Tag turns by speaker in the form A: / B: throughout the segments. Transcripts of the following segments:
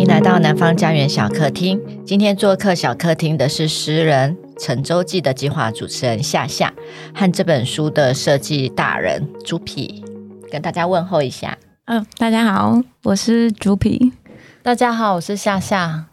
A: 迎来到南方家园小客厅。今天做客小客厅的是诗人陈周记的计划主持人夏夏，和这本书的设计大人猪皮，跟大家问候一下。
B: 嗯、哦，大家好，我是猪皮。
C: 大家好，我是夏夏。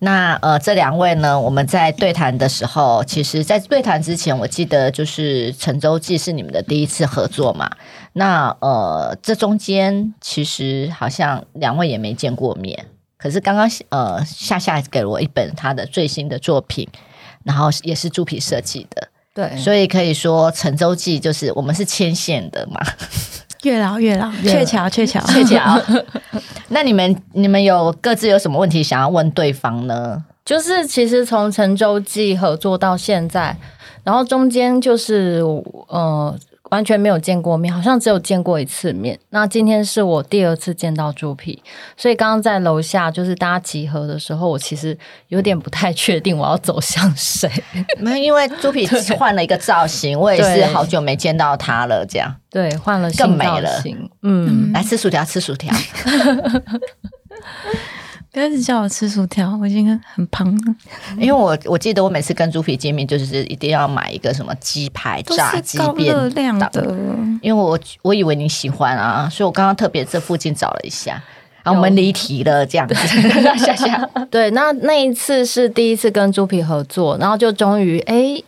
A: 那呃，这两位呢，我们在对谈的时候，其实，在对谈之前，我记得就是陈周记是你们的第一次合作嘛。那呃，这中间其实好像两位也没见过面。可是刚刚呃，夏夏给了我一本他的最新的作品，然后也是猪皮设计的，
C: 对，
A: 所以可以说陈洲际就是我们是牵线的嘛。
B: 月老，月老，鹊桥，鹊桥，
A: 鹊桥。那你们，你们有各自有什么问题想要问对方呢？
C: 就是其实从陈洲际合作到现在，然后中间就是呃。完全没有见过面，好像只有见过一次面。那今天是我第二次见到猪皮，所以刚刚在楼下就是大家集合的时候，我其实有点不太确定我要走向谁。
A: 没有，因为猪皮换了一个造型，我也是好久没见到他了。这样
C: 对，换了新造型，更美了。
A: 嗯，来吃薯条，吃薯条。
B: 不要一直叫我吃薯条，我已经很胖了。
A: 因为我我记得我每次跟猪皮见面，就是一定要买一个什么鸡排、炸鸡便当。
B: 热量的。
A: 因为我我以为你喜欢啊，所以我刚刚特别这附近找了一下。然后我们离题了，这样子。下下，
C: 对，那那一次是第一次跟猪皮合作，然后就终于哎，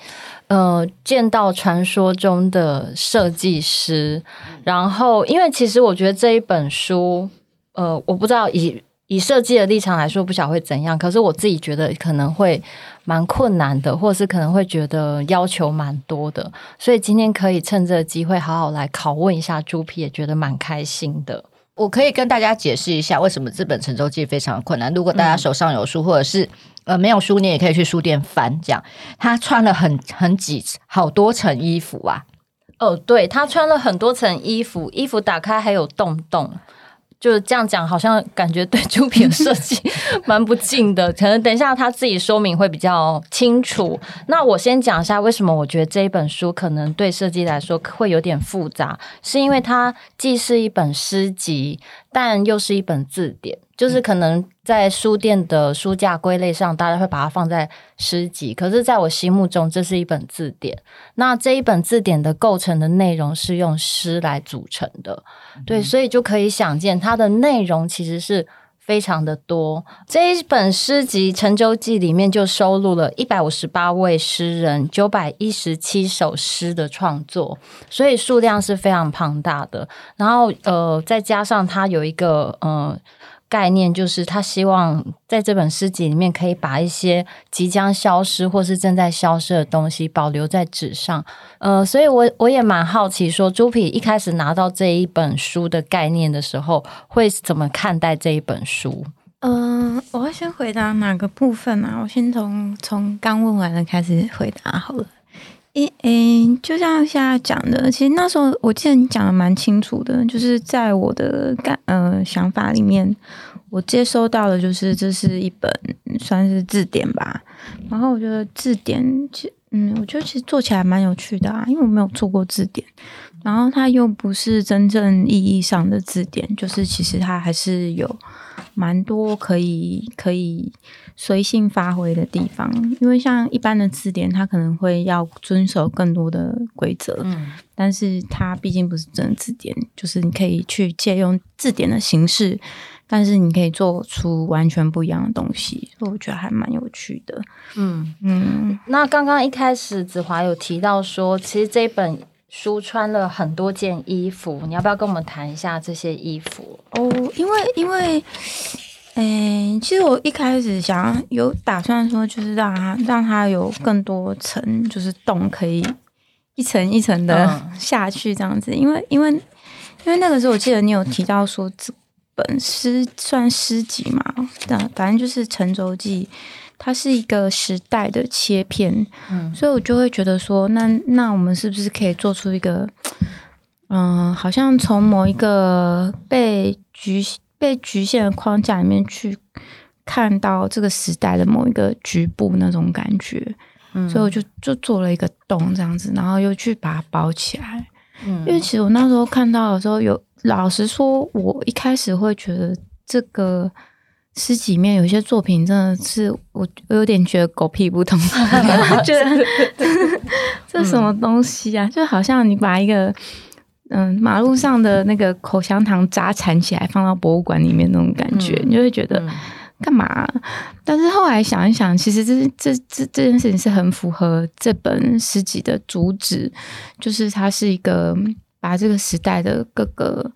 C: 呃，见到传说中的设计师。然后，因为其实我觉得这一本书，呃，我不知道以。以设计的立场来说，不晓得会怎样。可是我自己觉得可能会蛮困难的，或者是可能会觉得要求蛮多的。所以今天可以趁这个机会好好来拷问一下猪皮，也觉得蛮开心的。
A: 我可以跟大家解释一下为什么这本陈洲际非常困难。如果大家手上有书，或者是呃没有书，你也可以去书店翻。这样，他穿了很很几好多层衣服啊。
C: 哦，对，他穿了很多层衣服，衣服打开还有洞洞。就是这样讲，好像感觉对出品设计 蛮不敬的。可能等一下他自己说明会比较清楚。那我先讲一下为什么我觉得这一本书可能对设计来说会有点复杂，是因为它既是一本诗集，但又是一本字典。就是可能在书店的书架归类上，大家会把它放在诗集，可是在我心目中，这是一本字典。那这一本字典的构成的内容是用诗来组成的，对，所以就可以想见它的内容其实是非常的多。这一本诗集《陈舟记》里面就收录了一百五十八位诗人九百一十七首诗的创作，所以数量是非常庞大的。然后呃，再加上它有一个呃。概念就是他希望在这本诗集里面可以把一些即将消失或是正在消失的东西保留在纸上，呃，所以我我也蛮好奇，说朱皮一开始拿到这一本书的概念的时候，会怎么看待这一本书？
B: 嗯、我会先回答哪个部分啊？我先从从刚问完了开始回答好了。诶，就像现在讲的，其实那时候我记得你讲的蛮清楚的，就是在我的感呃想法里面，我接收到的就是这是一本算是字典吧。然后我觉得字典，其嗯，我觉得其实做起来蛮有趣的啊，因为我没有做过字典，然后它又不是真正意义上的字典，就是其实它还是有蛮多可以可以。随性发挥的地方，因为像一般的字典，它可能会要遵守更多的规则，嗯，但是它毕竟不是真的字典，就是你可以去借用字典的形式，但是你可以做出完全不一样的东西，所以我觉得还蛮有趣的。嗯
C: 嗯，那刚刚一开始子华有提到说，其实这本书穿了很多件衣服，你要不要跟我们谈一下这些衣服？
B: 哦，因为因为。嗯、欸，其实我一开始想有打算说，就是让它让它有更多层，就是洞可以一层一层的下去这样子。因为因为因为那个时候我记得你有提到说，这本诗算诗集嘛，但反正就是陈洲际，它是一个时代的切片，嗯，所以我就会觉得说，那那我们是不是可以做出一个，嗯，好像从某一个被局。被局限的框架里面去看到这个时代的某一个局部那种感觉，嗯，所以我就就做了一个洞这样子，然后又去把它包起来。嗯，因为其实我那时候看到的时候，有老实说，我一开始会觉得这个诗集里面有些作品真的是我，我有点觉得狗屁不通，觉得 这什么东西啊？嗯、就好像你把一个嗯马路上的那个口香糖渣缠起来放到博物馆里面那种感觉，嗯、你就会觉得干嘛、啊？但是后来想一想，其实这这这这件事情是很符合这本诗集的主旨，就是它是一个把这个时代的各个。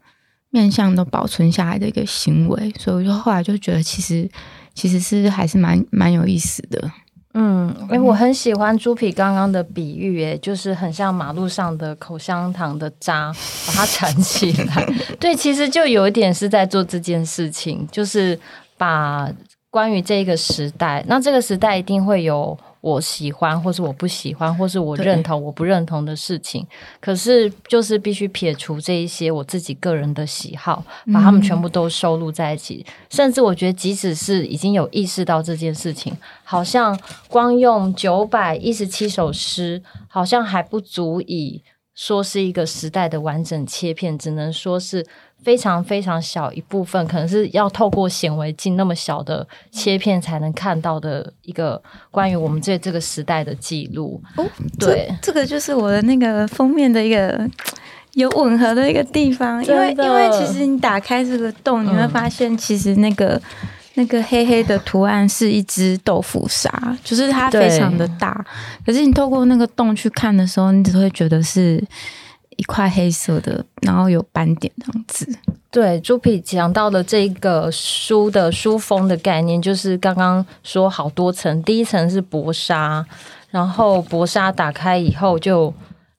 B: 面相都保存下来的一个行为，所以我就后来就觉得，其实其实是还是蛮蛮有意思的。
C: 嗯，哎、我很喜欢猪皮刚刚的比喻，哎，就是很像马路上的口香糖的渣，把它缠起来。对，其实就有一点是在做这件事情，就是把关于这个时代，那这个时代一定会有。我喜欢，或是我不喜欢，或是我认同，我不认同的事情，可是就是必须撇除这一些我自己个人的喜好，把他们全部都收录在一起。嗯、甚至我觉得，即使是已经有意识到这件事情，好像光用九百一十七首诗，好像还不足以说是一个时代的完整切片，只能说是。非常非常小一部分，可能是要透过显微镜那么小的切片才能看到的一个关于我们这这个时代的记录。
B: 哦，对这，这个就是我的那个封面的一个有吻合的一个地方，因为因为其实你打开这个洞，你会发现其实那个、嗯、那个黑黑的图案是一只豆腐鲨，就是它非常的大，可是你透过那个洞去看的时候，你只会觉得是。一块黑色的，然后有斑点这样子。
C: 对，猪皮讲到的这个书的书封的概念，就是刚刚说好多层，第一层是薄纱，然后薄纱打开以后就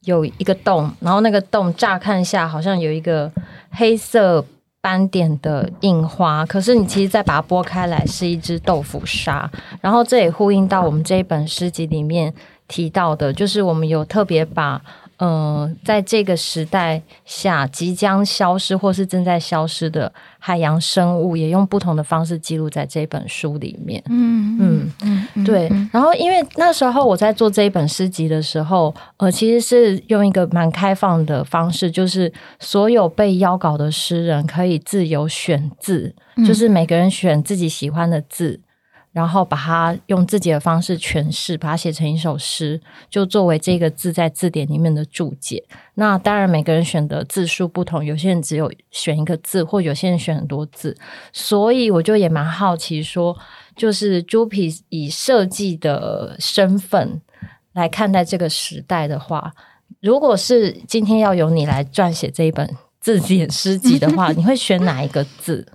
C: 有一个洞，然后那个洞乍看下好像有一个黑色斑点的印花，可是你其实再把它剥开来，是一只豆腐沙。然后这也呼应到我们这一本诗集里面提到的，就是我们有特别把。嗯、呃，在这个时代下，即将消失或是正在消失的海洋生物，也用不同的方式记录在这本书里面。嗯嗯嗯，嗯对。然后，因为那时候我在做这一本诗集的时候，呃，其实是用一个蛮开放的方式，就是所有被邀稿的诗人可以自由选字，嗯、就是每个人选自己喜欢的字。然后把它用自己的方式诠释，把它写成一首诗，就作为这个字在字典里面的注解。那当然，每个人选的字数不同，有些人只有选一个字，或有些人选很多字。所以我就也蛮好奇，说就是朱皮以设计的身份来看待这个时代的话，如果是今天要由你来撰写这一本字典诗集的话，你会选哪一个字？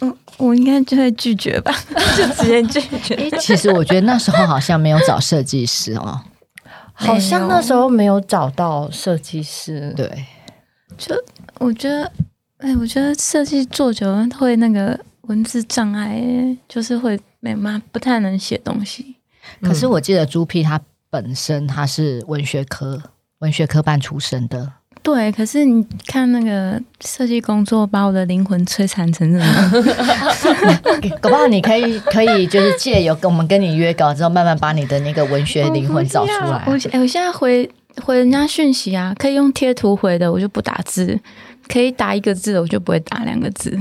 B: 嗯，我应该就会拒绝吧，就直接拒绝。
A: 其实我觉得那时候好像没有找设计师哦，
C: 好像那时候没有找到设计师。
A: 对，
B: 就我觉得，哎，我觉得设计做久了会那个文字障碍，就是会没嘛，不太能写东西。
A: 可是我记得朱皮他本身他是文学科文学科班出身的。
B: 对，可是你看那个设计工作，把我的灵魂摧残成这样。
A: 搞不好你可以可以就是借由跟我们跟你约稿之后，慢慢把你的那个文学灵魂找出来。
B: 我我现在回回人家讯息啊，可以用贴图回的，我就不打字；可以打一个字的，我就不会打两个字。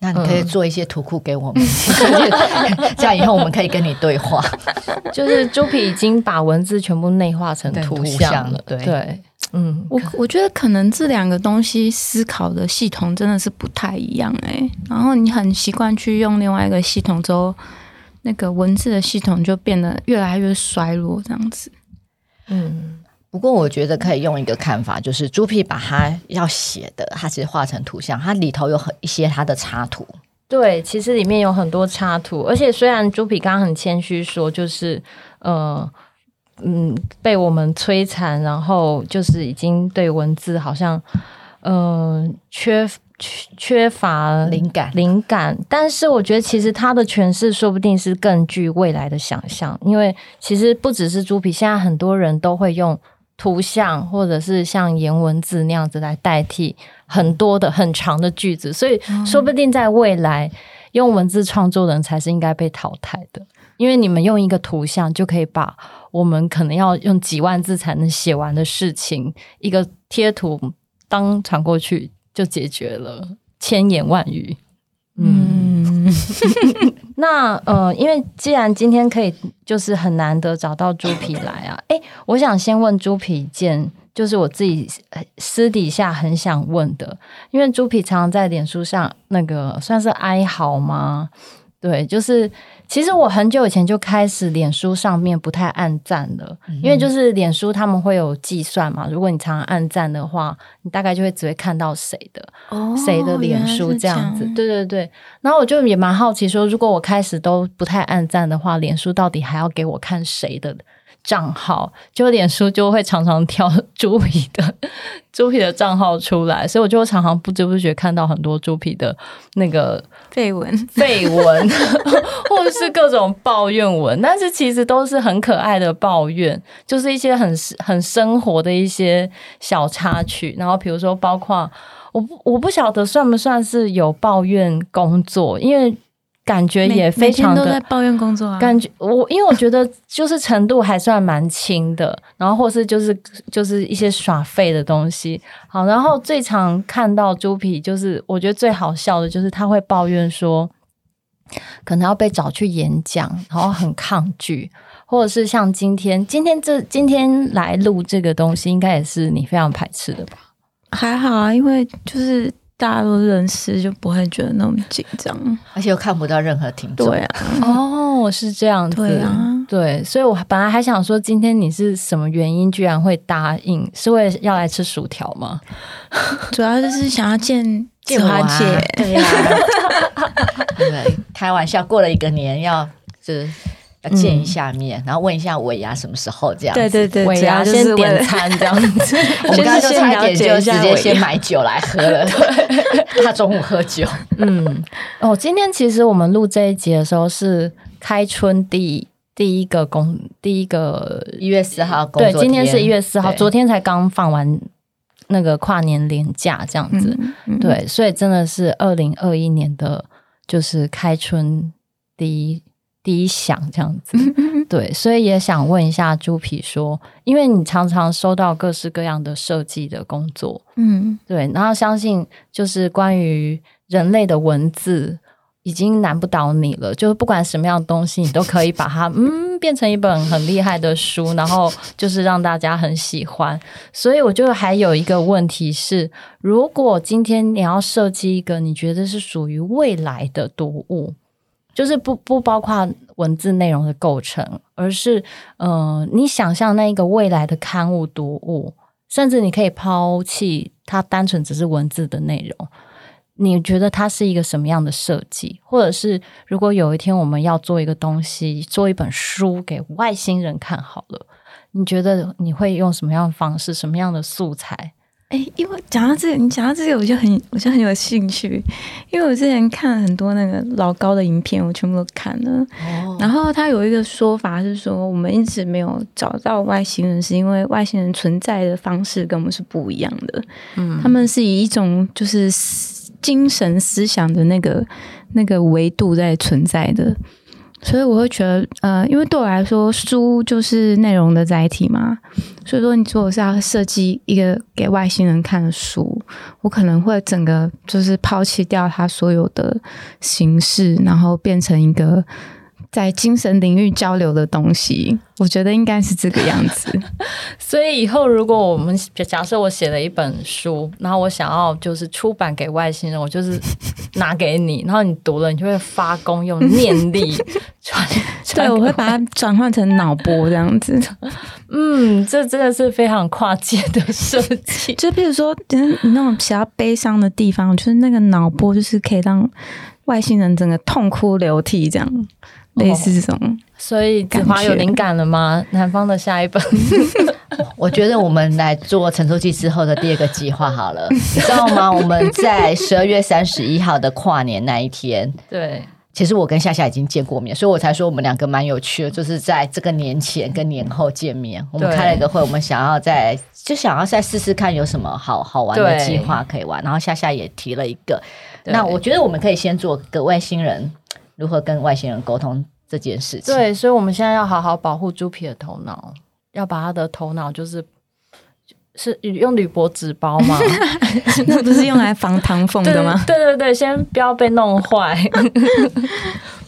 A: 那你可以做一些图库给我们，这样以后我们可以跟你对话。
C: 就是猪皮已经把文字全部内化成图像了，对。对
B: 嗯，我我觉得可能这两个东西思考的系统真的是不太一样哎、欸，然后你很习惯去用另外一个系统之后，那个文字的系统就变得越来越衰落这样子。
A: 嗯，不过我觉得可以用一个看法，就是朱皮把它要写的，它其实画成图像，它里头有很一些它的插图。
C: 对，其实里面有很多插图，而且虽然朱皮刚刚很谦虚说，就是呃。嗯，被我们摧残，然后就是已经对文字好像，嗯、呃，缺缺缺乏灵感灵感。但是我觉得，其实他的诠释说不定是更具未来的想象，因为其实不只是猪皮，现在很多人都会用图像或者是像颜文字那样子来代替很多的很长的句子，所以说不定在未来用文字创作的人才是应该被淘汰的。因为你们用一个图像就可以把我们可能要用几万字才能写完的事情，一个贴图当传过去就解决了千言万语。嗯，那呃，因为既然今天可以就是很难得找到猪皮来啊，哎，我想先问猪皮一件，就是我自己私底下很想问的，因为猪皮常常在脸书上那个算是哀嚎吗？对，就是。其实我很久以前就开始脸书上面不太按赞了，嗯、因为就是脸书他们会有计算嘛，如果你常常按赞的话，你大概就会只会看到谁的，哦、谁的脸书这样子。对对对，然后我就也蛮好奇说，如果我开始都不太按赞的话，脸书到底还要给我看谁的？账号就脸书就会常常挑猪皮的 猪皮的账号出来，所以我就常常不知不觉看到很多猪皮的那个
B: 绯闻、
C: 绯闻，或者是各种抱怨文，但是其实都是很可爱的抱怨，就是一些很很生活的一些小插曲。然后比如说，包括我不我不晓得算不算是有抱怨工作，因为。感觉也非常的
B: 都在抱怨工作啊，
C: 感觉我因为我觉得就是程度还算蛮轻的，然后或是就是就是一些耍废的东西。好，然后最常看到猪皮，就是我觉得最好笑的就是他会抱怨说，可能要被找去演讲，然后很抗拒，或者是像今天今天这今天来录这个东西，应该也是你非常排斥的吧？
B: 还好啊，因为就是。大家都认识，就不会觉得那么紧张，
A: 而且又看不到任何听众。
B: 对啊，
C: 哦，是这样子。
B: 对啊，
C: 对，所以我本来还想说，今天你是什么原因居然会答应？是为了要来吃薯条吗？
B: 主要就是想要见 见花姐。
A: 对呀，对，开玩笑，过了一个年要就是。要见一下面，嗯、然后问一下尾牙什么时候这样子。
B: 对对对，
C: 尾牙先点餐这样子。
A: 我们刚刚就差一点就直接先买酒来喝了。对，他中午喝酒。
C: 嗯，哦，今天其实我们录这一集的时候是开春第第一个工，第一个
A: 一月四号工作。
C: 对，今天是一月四号，昨天才刚放完那个跨年连假这样子。嗯嗯、对，所以真的是二零二一年的，就是开春第一。第一响这样子，对，所以也想问一下猪皮说，因为你常常收到各式各样的设计的工作，嗯，对，然后相信就是关于人类的文字已经难不倒你了，就是不管什么样的东西，你都可以把它嗯变成一本很厉害的书，然后就是让大家很喜欢。所以我就还有一个问题是，如果今天你要设计一个你觉得是属于未来的读物。就是不不包括文字内容的构成，而是呃，你想象那一个未来的刊物读物，甚至你可以抛弃它单纯只是文字的内容。你觉得它是一个什么样的设计？或者是如果有一天我们要做一个东西，做一本书给外星人看好了，你觉得你会用什么样的方式，什么样的素材？
B: 哎，因为讲到这个，你讲到这个，我就很，我就很有兴趣。因为我之前看了很多那个老高的影片，我全部都看了。哦。然后他有一个说法是说，我们一直没有找到外星人，是因为外星人存在的方式跟我们是不一样的。嗯。他们是以一种就是精神思想的那个那个维度在存在的。所以我会觉得，呃，因为对我来说，书就是内容的载体嘛。所以说，你说我是要设计一个给外星人看的书，我可能会整个就是抛弃掉它所有的形式，然后变成一个。在精神领域交流的东西，我觉得应该是这个样子。
C: 所以以后如果我们假设我写了一本书，然后我想要就是出版给外星人，我就是 拿给你，然后你读了，你就会发功用念力 传。
B: 对，我会把它转换成脑波这样子。
C: 嗯，这真的是非常跨界的设计。
B: 就比如说，你那种比较悲伤的地方，就是那个脑波，就是可以让外星人整个痛哭流涕这样。类似这种，哦、
C: 所以子华有灵感了吗？南方的下一本，
A: 我觉得我们来做《承抽季》之后的第二个计划好了，你知道吗？我们在十二月三十一号的跨年那一天，
C: 对，
A: 其实我跟夏夏已经见过面，所以我才说我们两个蛮有趣的，就是在这个年前跟年后见面，我们开了一个会，我们想要再就想要再试试看有什么好好玩的计划可以玩，然后夏夏也提了一个，那我觉得我们可以先做个外星人。如何跟外星人沟通这件事情？
C: 对，所以我们现在要好好保护猪皮的头脑，要把他的头脑就是是用铝箔纸包吗？
B: 那不是用来防糖缝的吗？
C: 对对对，先不要被弄坏。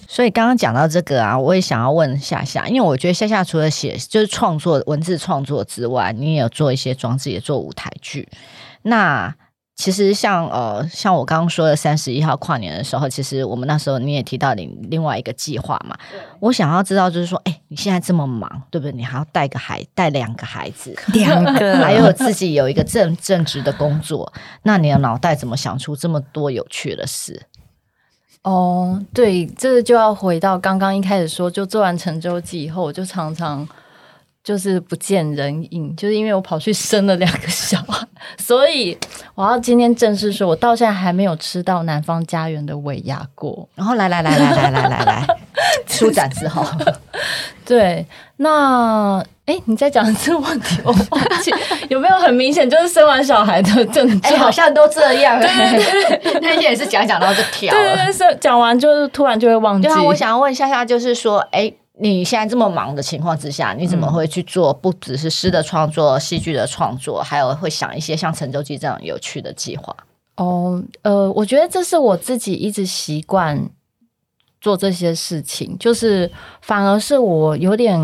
A: 所以刚刚讲到这个啊，我也想要问夏夏，因为我觉得夏夏除了写就是创作文字创作之外，你也有做一些装置，也做舞台剧。那其实像呃，像我刚刚说的三十一号跨年的时候，其实我们那时候你也提到你另外一个计划嘛。我想要知道，就是说，哎，你现在这么忙，对不对？你还要带个孩，带两个孩子，
B: 两个，
A: 还有自己有一个正正职的工作，那你的脑袋怎么想出这么多有趣的事？
C: 哦，对，这个就要回到刚刚一开始说，就做完成周记以后，我就常常。就是不见人影，就是因为我跑去生了两个小孩，所以我要今天正式说，我到现在还没有吃到南方家园的尾牙过。
A: 然后来来来来来来来来，舒 展之后，
C: 对，那哎，你在讲这个问题，我忘记有没有很明显就是生完小孩的症状？
A: 哎，好像都这样。对，那天也是讲讲到就跳了，
C: 对对对，讲完就是突然就会忘记。
A: 对啊，我想要问夏夏，就是说，哎。你现在这么忙的情况之下，你怎么会去做？不只是诗的创作、戏剧的创作，还有会想一些像《成周记》这样有趣的计划？
C: 哦，呃，我觉得这是我自己一直习惯做这些事情，就是反而是我有点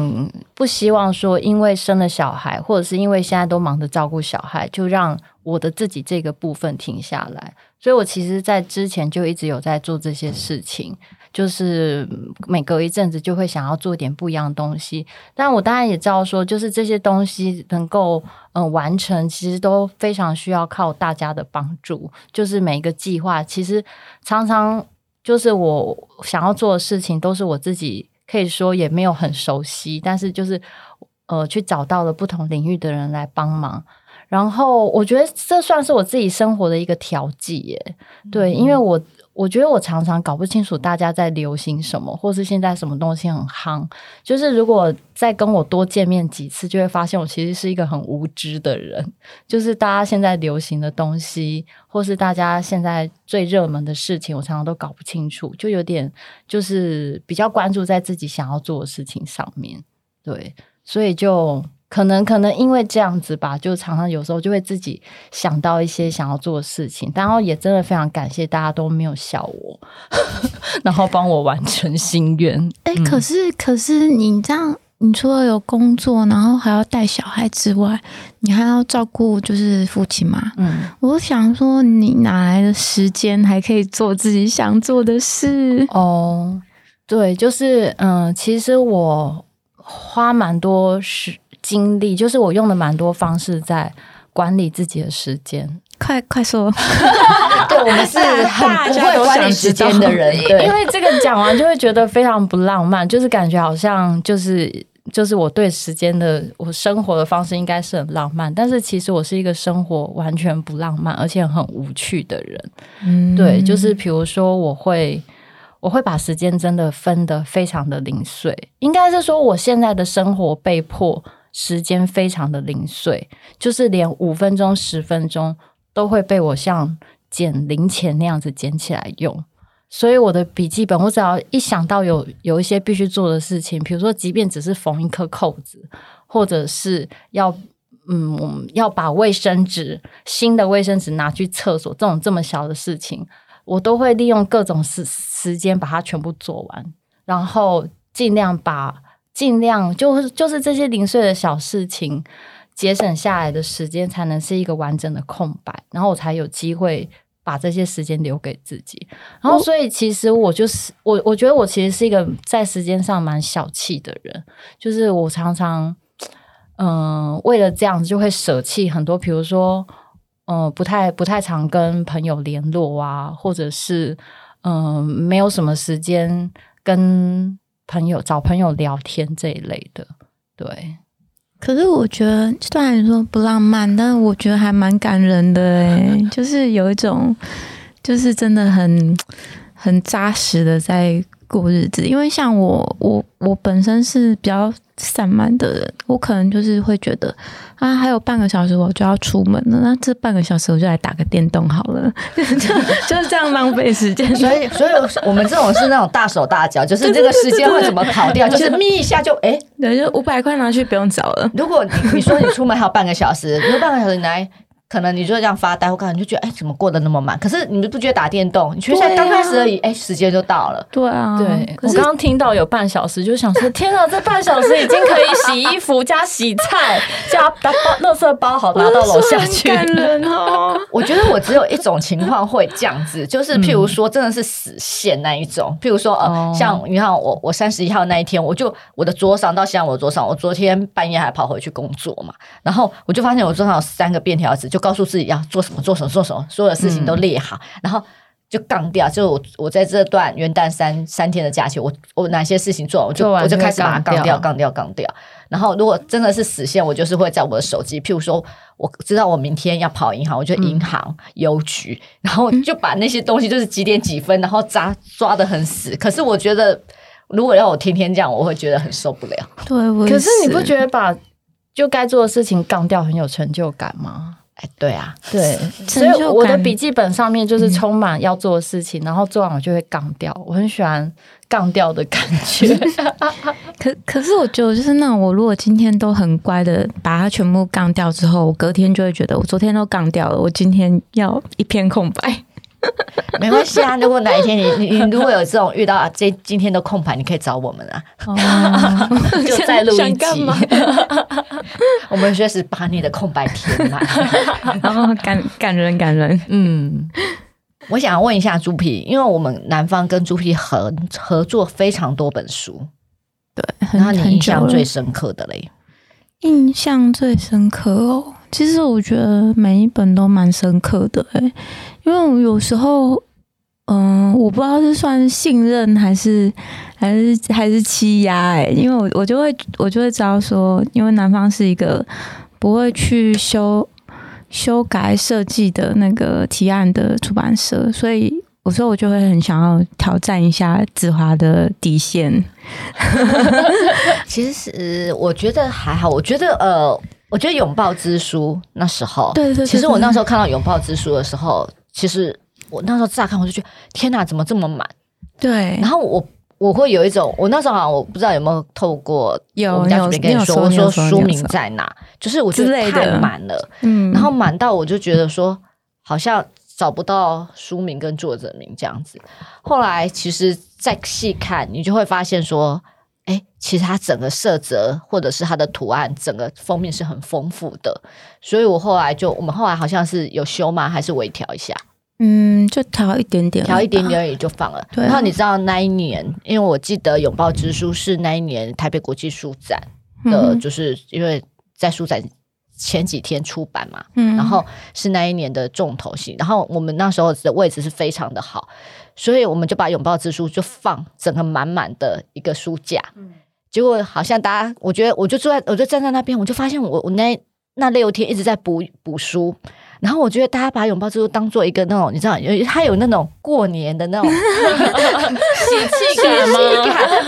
C: 不希望说，因为生了小孩，或者是因为现在都忙着照顾小孩，就让我的自己这个部分停下来。所以我其实，在之前就一直有在做这些事情。就是每隔一阵子就会想要做点不一样的东西，但我当然也知道说，就是这些东西能够嗯、呃、完成，其实都非常需要靠大家的帮助。就是每一个计划，其实常常就是我想要做的事情，都是我自己可以说也没有很熟悉，但是就是呃去找到了不同领域的人来帮忙，然后我觉得这算是我自己生活的一个调剂耶。对，因为我。我觉得我常常搞不清楚大家在流行什么，或是现在什么东西很夯。就是如果再跟我多见面几次，就会发现我其实是一个很无知的人。就是大家现在流行的东西，或是大家现在最热门的事情，我常常都搞不清楚，就有点就是比较关注在自己想要做的事情上面。对，所以就。可能可能因为这样子吧，就常常有时候就会自己想到一些想要做的事情，然后也真的非常感谢大家都没有笑我，然后帮我完成心愿。
B: 哎、欸，可是可是你这样，你除了有工作，然后还要带小孩之外，你还要照顾就是父亲嘛？嗯，我想说，你哪来的时间还可以做自己想做的事？
C: 哦，对，就是嗯，其实我花蛮多时。精力就是我用了蛮多方式在管理自己的时间。
B: 快快说，
A: 对，我们是很不会管理时间的人，对，
C: 因为这个讲完就会觉得非常不浪漫，就是感觉好像就是就是我对时间的我生活的方式应该是很浪漫，但是其实我是一个生活完全不浪漫而且很无趣的人。嗯，对，就是比如说我会。我会把时间真的分得非常的零碎，应该是说我现在的生活被迫时间非常的零碎，就是连五分钟、十分钟都会被我像捡零钱那样子捡起来用。所以我的笔记本，我只要一想到有有一些必须做的事情，比如说即便只是缝一颗扣子，或者是要嗯要把卫生纸新的卫生纸拿去厕所这种这么小的事情。我都会利用各种时时间把它全部做完，然后尽量把尽量就是就是这些零碎的小事情节省下来的时间，才能是一个完整的空白，然后我才有机会把这些时间留给自己。然后，所以其实我就是我，我觉得我其实是一个在时间上蛮小气的人，就是我常常嗯、呃，为了这样子就会舍弃很多，比如说。嗯、呃，不太不太常跟朋友联络啊，或者是嗯、呃，没有什么时间跟朋友找朋友聊天这一类的。对，
B: 可是我觉得虽然说不浪漫，但是我觉得还蛮感人的哎，就是有一种，就是真的很很扎实的在过日子。因为像我，我我本身是比较。散漫的人，我可能就是会觉得啊，还有半个小时我就要出门了，那这半个小时我就来打个电动好了，就就是这样浪费时间。
A: 所以，所以我们这种是那种大手大脚，就是这个时间会怎么跑掉，就是眯一下就哎，
B: 对，就五百块拿去不用找了。
A: 如果你你说你出门还有半个小时，如果半个小时你来。可能你就这样发呆，我可能就觉得，哎、欸，怎么过得那么慢？可是你们不觉得打电动，你觉得才刚开始而已，哎、啊欸，时间就到了。
B: 对啊，
C: 对。我刚刚听到有半小时，就想说，天啊，这半小时已经可以洗衣服加洗菜 加把垃圾包好拿到楼下去。
B: 感人哦。
A: 我觉得我只有一种情况会这样子，就是譬如说，真的是死线那一种。嗯、譬如说，呃，像你看我，我三十一号那一天，我就我的桌上到现在我的桌上，我昨天半夜还跑回去工作嘛，然后我就发现我桌上有三个便条纸，就告诉自己要做。什么做什么做什么，所有的事情都列好，嗯、然后就杠掉。就我我在这段元旦三三天的假期，我我哪些事情做，我就我就开始把它杠掉，杠掉，杠掉。然后如果真的是死线，我就是会在我的手机，譬如说我知道我明天要跑银行，我就银行邮局，嗯、然后就把那些东西就是几点几分，然后抓抓的很死。可是我觉得，如果要我天天这样，我会觉得很受不了。
B: 对，我
C: 可是你不觉得把就该做的事情杠掉很有成就感吗？
A: 对啊，
C: 对，所以我的笔记本上面就是充满要做的事情，嗯、然后做完我就会杠掉。我很喜欢杠掉的感觉。
B: 可可是我觉得就是那种，我如果今天都很乖的把它全部杠掉之后，我隔天就会觉得我昨天都杠掉了，我今天要一片空白。
A: 没关系啊，如果哪一天你 你你如果有这种遇到这今天的空白，你可以找我们啊，哦、就再录一集。我们随时把你的空白填满，
B: 然后感感人感人。
A: 嗯，我想问一下猪皮，因为我们南方跟猪皮合合作非常多本书，
B: 对，
A: 然后你印象最深刻的嘞？
B: 印象最深刻哦，其实我觉得每一本都蛮深刻的哎。因为我有时候，嗯，我不知道是算信任还是还是还是欺压哎，因为我我就会我就会知道说，因为男方是一个不会去修修改设计的那个提案的出版社，所以有时候我就会很想要挑战一下子华的底线。
A: 其实我觉得还好，我觉得呃，我觉得拥抱之书那时候，
B: 对对对，
A: 其实我那时候看到拥抱之书的时候。其实我那时候乍看我就觉得天哪，怎么这么满？
B: 对。
A: 然后我我会有一种，我那时候好像我不知道有没有透过
B: 有
A: 我们家主编跟你说，我说书名在哪，就是我觉得太满了，嗯。然后满到我就觉得说，好像找不到书名跟作者名这样子。后来其实再细看，你就会发现说，哎，其实它整个色泽或者是它的图案，整个封面是很丰富的。所以我后来就，我们后来好像是有修吗？还是微调一下？
B: 嗯，就调一点点，
A: 调一点点而已就放了。对啊、然后你知道那一年，因为我记得《拥抱之书》是那一年台北国际书展的，嗯、就是因为在书展前几天出版嘛，嗯，然后是那一年的重头戏。然后我们那时候的位置是非常的好，所以我们就把《拥抱之书》就放整个满满的一个书架。嗯，结果好像大家，我觉得我就坐在，我就站在那边，我就发现我我那那六天一直在补补书。然后我觉得大家把拥抱之书当做一个那种，你知道，有它有那种过年的那种 喜气感吗？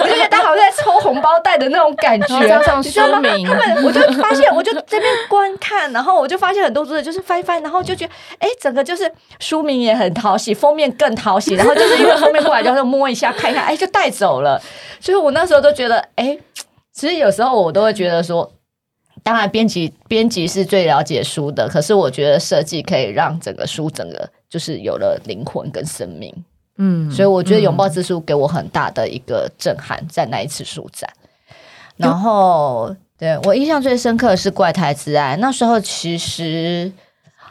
A: 我就觉得大家好像在抽红包袋的那种感觉。
C: 加上书名，
A: 他们我就发现，我就这边观看，然后我就发现很多作者就是翻一翻，然后就觉得，哎，整个就是书名也很讨喜，封面更讨喜，然后就是因为封面过来，就是摸一下看一下，哎，就带走了。所以我那时候都觉得，哎，其实有时候我都会觉得说。当然，编辑编辑是最了解书的，可是我觉得设计可以让整个书整个就是有了灵魂跟生命，嗯，所以我觉得拥抱之书给我很大的一个震撼，在那一次书展。然后，对，我印象最深刻的是怪胎之爱，那时候其实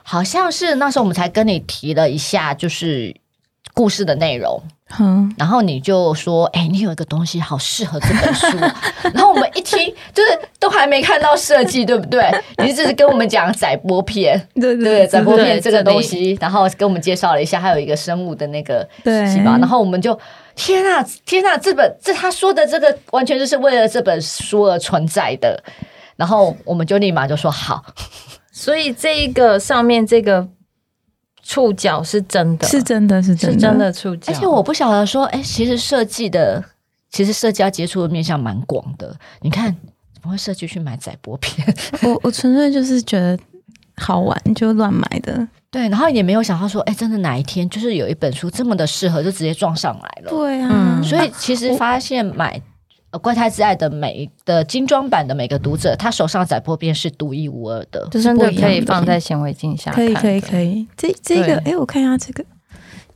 A: 好像是那时候我们才跟你提了一下，就是故事的内容。嗯，然后你就说，哎、欸，你有一个东西好适合这本书。然后我们一听，就是都还没看到设计，对不对？你只是跟我们讲载波片，对对对，载波片这个东西，然后跟我们介绍了一下，还有一个生物的那个细胞。然后我们就，天啊，天啊，这本这他说的这个完全就是为了这本书而存在的。然后我们就立马就说好，
C: 所以这一个上面这个。触角是真的，
B: 是真的，是真的，
C: 是真的触角。
A: 而且我不晓得说，哎、欸，其实设计的，其实设计要接触的面向蛮广的。你看，怎么会设计去买载玻片？
B: 我我纯粹就是觉得好玩，就乱买的。
A: 对，然后也没有想到说，哎，真的哪一天就是有一本书这么的适合，就直接撞上来了。
B: 对啊，嗯、
A: 所以其实发现买呃《怪胎之爱》的每的精装版的每个读者，他手上载玻片是独一无二的，
C: 就是真的可以放在显微镜下。
B: 可以可以可以，这这个哎，我看一下这个。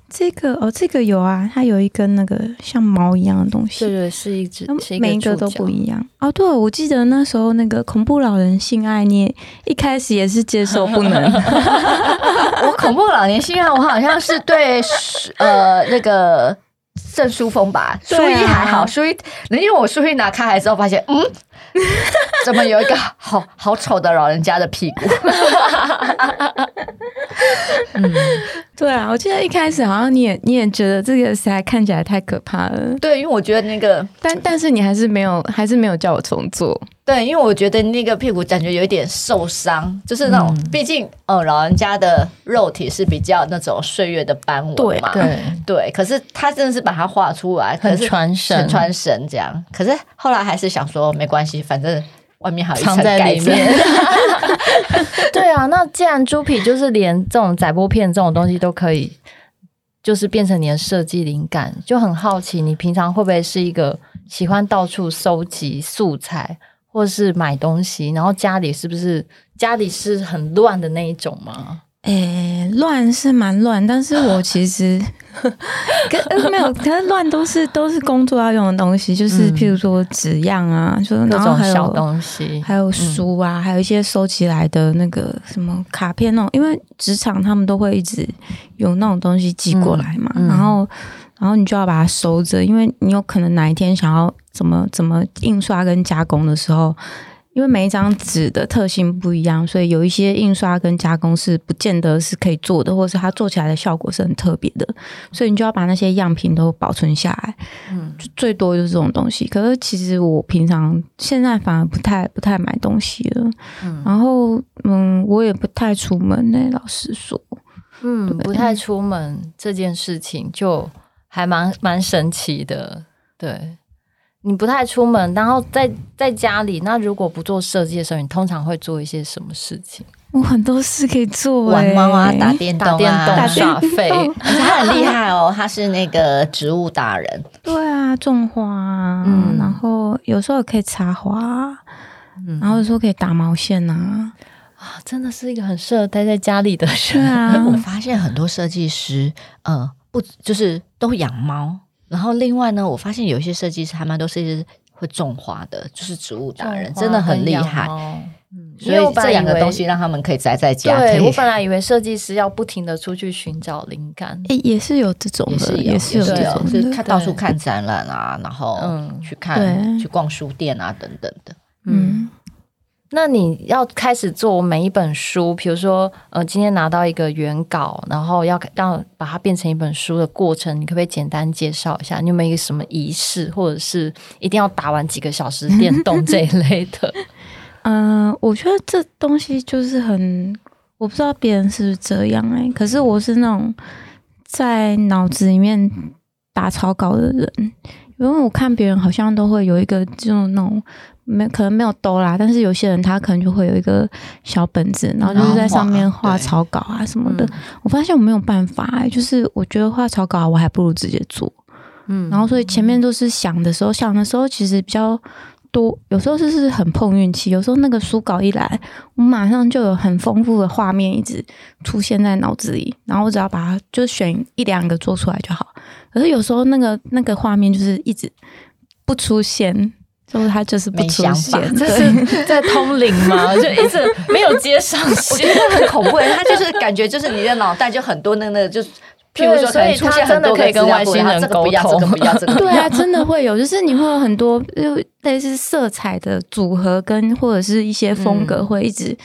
B: 这个哦，这个有啊，它有一根那个像毛一样的东西，
C: 对对，是一只，
B: 每一个都不一样哦。对，我记得那时候那个恐怖老人性爱，你一开始也是接受不能。
A: 我恐怖老年性爱，我好像是对呃那个郑书峰吧，书衣还好，书衣，因为我书衣拿开来之后发现，嗯，怎么有一个好好丑的老人家的屁股？
B: 嗯，对啊，我记得一开始好像你也你也觉得这个实在看起来太可怕了。
A: 对，因为我觉得那个，
B: 但但是你还是没有，还是没有叫我重做。
A: 对，因为我觉得那个屁股感觉有一点受伤，就是那种，嗯、毕竟呃老人家的肉体是比较那种岁月的斑纹嘛。对对，可是他真的是把它画出来，
C: 很传神，
A: 很传神这样。可是后来还是想说没关系，反正。外面还有一层
C: 藏在里面，对啊。那既然猪皮就是连这种载波片这种东西都可以，就是变成你的设计灵感，就很好奇，你平常会不会是一个喜欢到处收集素材，或是买东西，然后家里是不是家里是很乱的那一种吗？
B: 诶、欸，乱是蛮乱，但是我 其实 跟没有，可是乱都是都是工作要用的东西，就是譬如说纸样啊，就是那种
C: 小东西，
B: 还有书啊，嗯、还有一些收起来的那个什么卡片那种，因为职场他们都会一直有那种东西寄过来嘛，然后然后你就要把它收着，因为你有可能哪一天想要怎么怎么印刷跟加工的时候。因为每一张纸的特性不一样，所以有一些印刷跟加工是不见得是可以做的，或者是它做起来的效果是很特别的，所以你就要把那些样品都保存下来。嗯，最多就是这种东西。可是其实我平常现在反而不太不太买东西了。嗯，然后嗯，我也不太出门呢、欸，老实说。
C: 嗯，不太出门这件事情就还蛮蛮神奇的，对。你不太出门，然后在在家里。那如果不做设计的时候，你通常会做一些什么事情？
B: 我很多事可以做，
A: 玩猫啊，打电动啊，
C: 打耍废。
A: 他很厉害哦，他是那个植物达人。
B: 对啊，种花啊，嗯，然后有时候可以插花，嗯，然后有时候可以打毛线啊。
C: 啊，真的是一个很适合待在家里的人啊！
A: 我发现很多设计师，呃，不就是都养猫。然后另外呢，我发现有一些设计师他们都是会种花的，就是植物达人，真的很厉害。嗯，所以这两个东西让他们可以宅在家。
C: 对，我本来以为设计师要不停的出去寻找灵感，
B: 诶，也是有这种的，也是有这种，
A: 就是看到处看展览啊，然后去看去逛书店啊等等的，嗯。
C: 那你要开始做每一本书，比如说，呃，今天拿到一个原稿，然后要让把它变成一本书的过程，你可不可以简单介绍一下？你有没有一个什么仪式，或者是一定要打完几个小时电动这一类的？
B: 嗯、我觉得这东西就是很，我不知道别人是不是这样哎、可是我是那种在脑子里面打草稿的人，因为我看别人好像都会有一个这种那种。没可能没有兜啦，但是有些人他可能就会有一个小本子，然后就是在上面画草稿啊什么的。我发现我没有办法、欸，就是我觉得画草稿我还不如直接做。嗯，然后所以前面都是想的时候，想的时候其实比较多，有时候就是很碰运气，有时候那个书稿一来，我马上就有很丰富的画面一直出现在脑子里，然后我只要把它就选一两个做出来就好。可是有时候那个那个画面就是一直不出现。就是他就是不出现，
C: 这是在通灵吗？就一直没有接上线，
A: 我觉得很恐怖。他就是感觉就是你的脑袋就很多那那，就譬如说可以出现很多
C: 可以跟外星人沟通，
A: 这个不要，这个
B: 对啊，真的会有，就是你会有很多就类似色彩的组合跟或者是一些风格会一直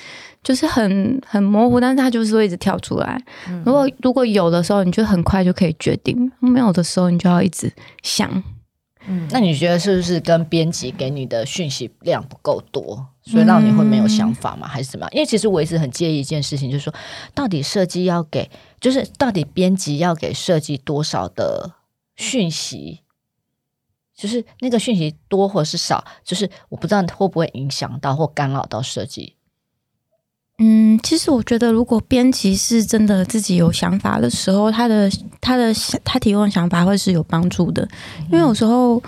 B: 就是很很模糊，但是他就是会一直跳出来。如果如果有的时候，你就很快就可以决定；没有的时候，你就要一直想。
A: 嗯，那你觉得是不是跟编辑给你的讯息量不够多，所以让你会没有想法吗？嗯、还是怎么样？因为其实我一直很介意一件事情，就是说，到底设计要给，就是到底编辑要给设计多少的讯息，就是那个讯息多或是少，就是我不知道会不会影响到或干扰到设计。
B: 嗯，其实我觉得，如果编辑是真的自己有想法的时候，他的他的他提供的想法会是有帮助的，因为有时候，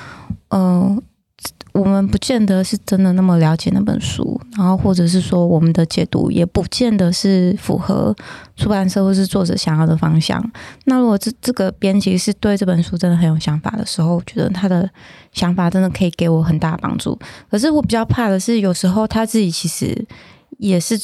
B: 嗯、我们不见得是真的那么了解那本书，然后或者是说我们的解读也不见得是符合出版社或是作者想要的方向。那如果这这个编辑是对这本书真的很有想法的时候，我觉得他的想法真的可以给我很大帮助。可是我比较怕的是，有时候他自己其实也是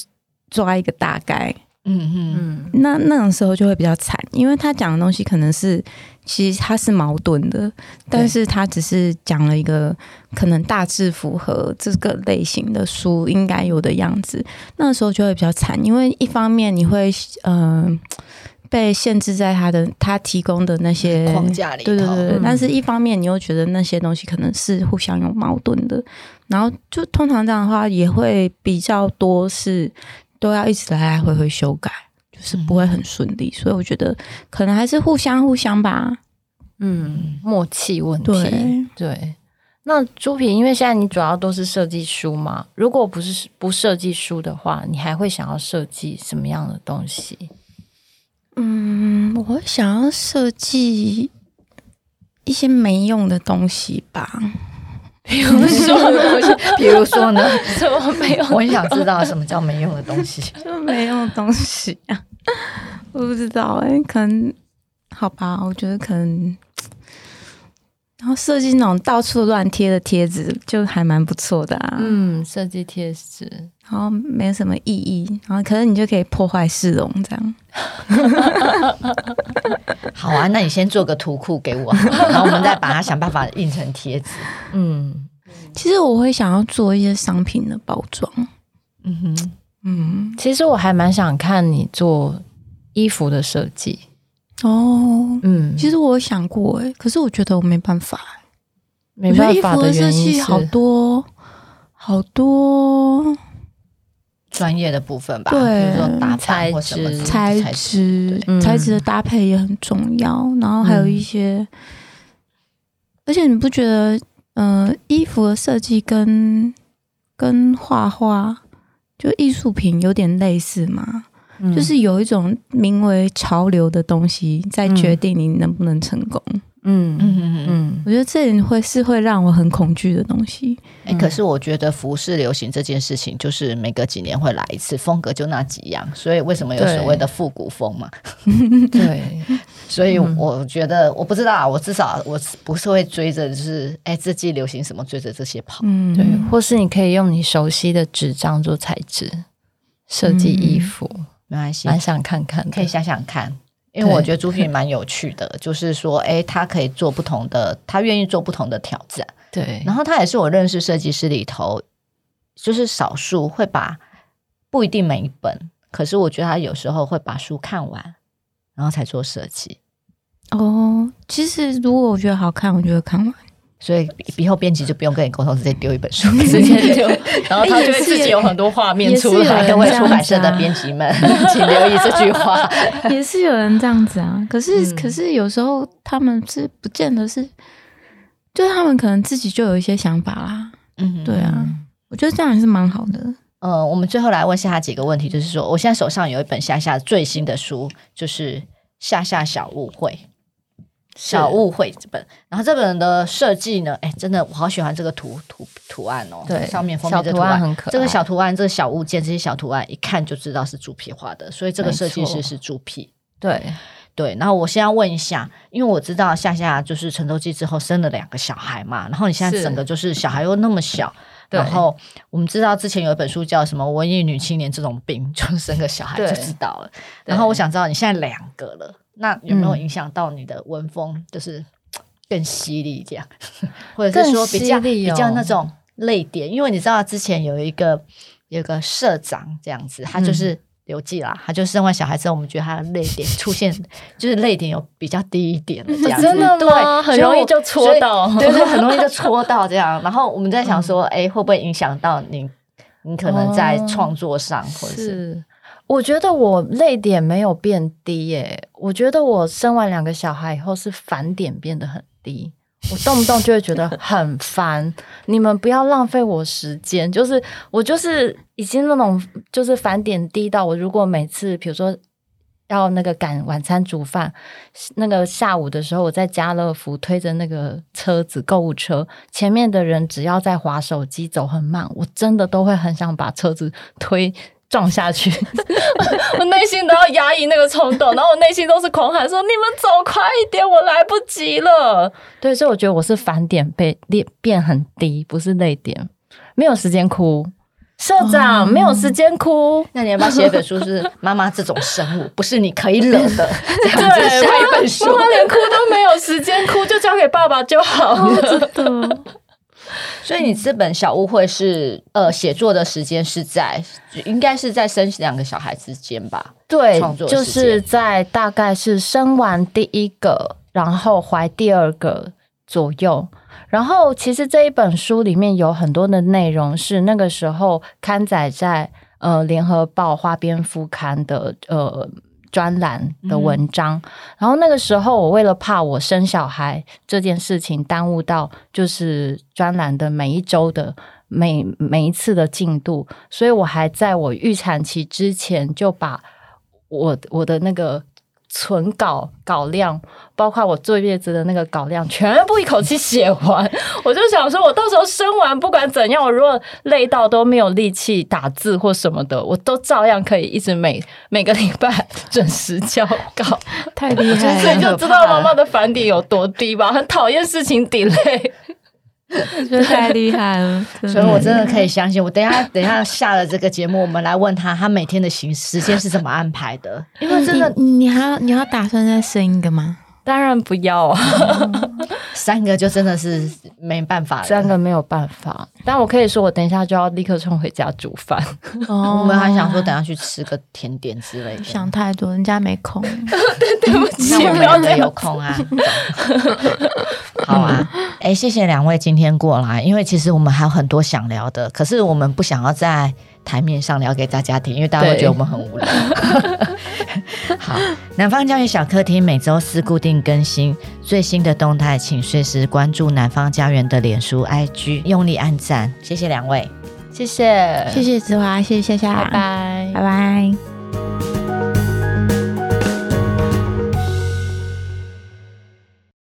B: 抓一个大概。嗯嗯，那那种时候就会比较惨，因为他讲的东西可能是其实他是矛盾的，但是他只是讲了一个可能大致符合这个类型的书应该有的样子，那时候就会比较惨，因为一方面你会嗯、呃、被限制在他的他提供的那些
A: 框架里，
B: 对对对，嗯、但是一方面你又觉得那些东西可能是互相有矛盾的，然后就通常这样的话也会比较多是。都要一直来来回回修改，就是不会很顺利，嗯、所以我觉得可能还是互相互相吧，
C: 嗯，默契问题。
B: 对，
C: 对。那朱平，因为现在你主要都是设计书嘛，如果不是不设计书的话，你还会想要设计什么样的东西？
B: 嗯，我会想要设计一些没用的东西吧。
C: 比如说，
A: 比如说呢？
C: 什么没用？
A: 我很想知道什么叫没用的东西。
B: 就没用的东西啊，我不知道哎、欸，可能好吧，我觉得可能，然后设计那种到处乱贴的贴纸，就还蛮不错的啊。
C: 嗯，设计贴纸，
B: 然后没什么意义，然后可能你就可以破坏市容这样。
A: 好啊，那你先做个图库给我，然后我们再把它想办法印成贴纸。嗯，
B: 其实我会想要做一些商品的包装。
C: 嗯哼，嗯，其实我还蛮想看你做衣服的设计。
B: 哦，嗯，其实我有想过哎，可是我觉得我没办法，
C: 没办法的原因是
B: 好多好多。
A: 专业的部分吧，
B: 对，
A: 比如说搭配或什么
B: 材质，材质的搭配也很重要。嗯、然后还有一些，嗯、而且你不觉得，呃，衣服的设计跟跟画画就艺术品有点类似吗？嗯、就是有一种名为潮流的东西在决定你能不能成功。嗯。
C: 嗯。嗯。嗯嗯，
B: 我觉得这点会是会让我很恐惧的东西。
A: 哎、欸，可是我觉得服饰流行这件事情，就是每隔几年会来一次，风格就那几样，所以为什么有所谓的复古风嘛？
C: 对，对。
A: 所以我觉得我不知道，我至少我不是会追着，就是哎、欸，这季流行什么，追着这些跑。
C: 嗯，对，或是你可以用你熟悉的纸张做材质设计衣服，嗯、
A: 没关系，
C: 蛮想看看，
A: 可以想想看。因为我觉得朱平蛮有趣的，就是说，哎，他可以做不同的，他愿意做不同的挑战。
C: 对，
A: 然后他也是我认识设计师里头，就是少数会把不一定每一本，可是我觉得他有时候会把书看完，然后才做设计。
B: 哦，其实如果我觉得好看，我就会看完。
A: 所以以后编辑就不用跟你沟通，直接丢一本书，
C: 直接丢，然后他就会自己有很多画面出来。各 位出版社的编辑们，请留意这句话。
B: 也是有人这样子啊，可是、嗯、可是有时候他们是不见得是，就是他们可能自己就有一些想法啦。嗯，对啊，我觉得这样也是蛮好的。
A: 呃，我们最后来问夏夏几个问题，就是说，我现在手上有一本夏夏最新的书，就是《夏夏小误会》。小误会这本，然后这本的设计呢，哎，真的我好喜欢这个图图图案哦。
C: 对，
A: 上面封面这图案很可爱。这个小图案，这个小物件，这些小图案，一看就知道是猪皮画的，所以这个设计师是猪皮。
C: 对
A: 对，然后我先要问一下，因为我知道夏夏就是沉舟记之后生了两个小孩嘛，然后你现在整个就是小孩又那么小，然后我们知道之前有一本书叫什么《文艺女青年这种病》，就是生个小孩就知道了。然后我想知道你现在两个了。那有没有影响到你的文风？嗯、就是 更犀利这样，或者是说比较、哦、比较那种泪点？因为你知道之前有一个有一个社长这样子，他就是刘记啦，嗯、他就生完小孩之后，我们觉得他的泪点出现 就是泪点有比较低一点的这样子，
C: 真的吗？对，很容易就戳到，
A: 对对，很容易就戳到这样。然后我们在想说，哎、嗯欸，会不会影响到你？你可能在创作上，哦、或者是。
C: 我觉得我泪点没有变低耶，我觉得我生完两个小孩以后是返点变得很低。我动不动就会觉得很烦。你们不要浪费我时间，就是我就是已经那种就是返点低到我如果每次比如说要那个赶晚餐煮饭，那个下午的时候我在家乐福推着那个车子购物车，前面的人只要在滑手机走很慢，我真的都会很想把车子推。撞下去，我内心都要压抑那个冲动，然后我内心都是狂喊说：“你们走快一点，我来不及了。”对，所以我觉得我是返点被变变很低，不是泪点，没有时间哭。社长、哦、没有时间哭，
A: 那你要不要写一本书？是妈妈这种生物不是你可以惹的，这样子下一本书。
C: 妈妈连哭都没有时间哭，就交给爸爸就好了。
B: 哦、真的。
A: 所以你这本小误会是呃写作的时间是在应该是在生两个小孩之间吧？
C: 对，就是在大概是生完第一个，然后怀第二个左右。然后其实这一本书里面有很多的内容是那个时候刊载在呃联合报花边副刊的呃。专栏的文章，嗯，然后那个时候我为了怕我生小孩这件事情耽误到就是专栏的每一周的每每一次的进度，所以我还在我预产期之前就把我我的那个。存稿稿量，包括我坐月子的那个稿量，全部一口气写完。我就想说，我到时候生完，不管怎样，我如果累到都没有力气打字或什么的，我都照样可以一直每每个礼拜准时交稿。
B: 太厉害了，
C: 所以就知道妈妈的返点有多低吧？很讨厌事情 delay。
B: 这太厉害了，
A: 所以我真的可以相信。我等一下等一下下了这个节目，我们来问他，他每天的行时间是怎么安排的？因为真的，
B: 你，你还要你要打算再生一个吗？
C: 当然不要啊，
A: 三个就真的是没办法了，
C: 三个没有办法。但我可以说，我等一下就要立刻冲回家煮饭。
A: 哦，我们还想说，等下去吃个甜点之类的。
B: 想太多，人家没空。
C: 对，对不起，
A: 那我们有空啊。好啊，哎、欸，谢谢两位今天过来，因为其实我们还有很多想聊的，可是我们不想要在台面上聊给大家听，因为大家会觉得我们很无聊。好，南方教育小客厅每周四固定更新最新的动态，请随时关注南方家园的脸书、IG，用力按赞。谢谢两位，
C: 谢谢，
B: 谢谢子华，谢谢夏夏，
C: 拜拜，
B: 拜拜。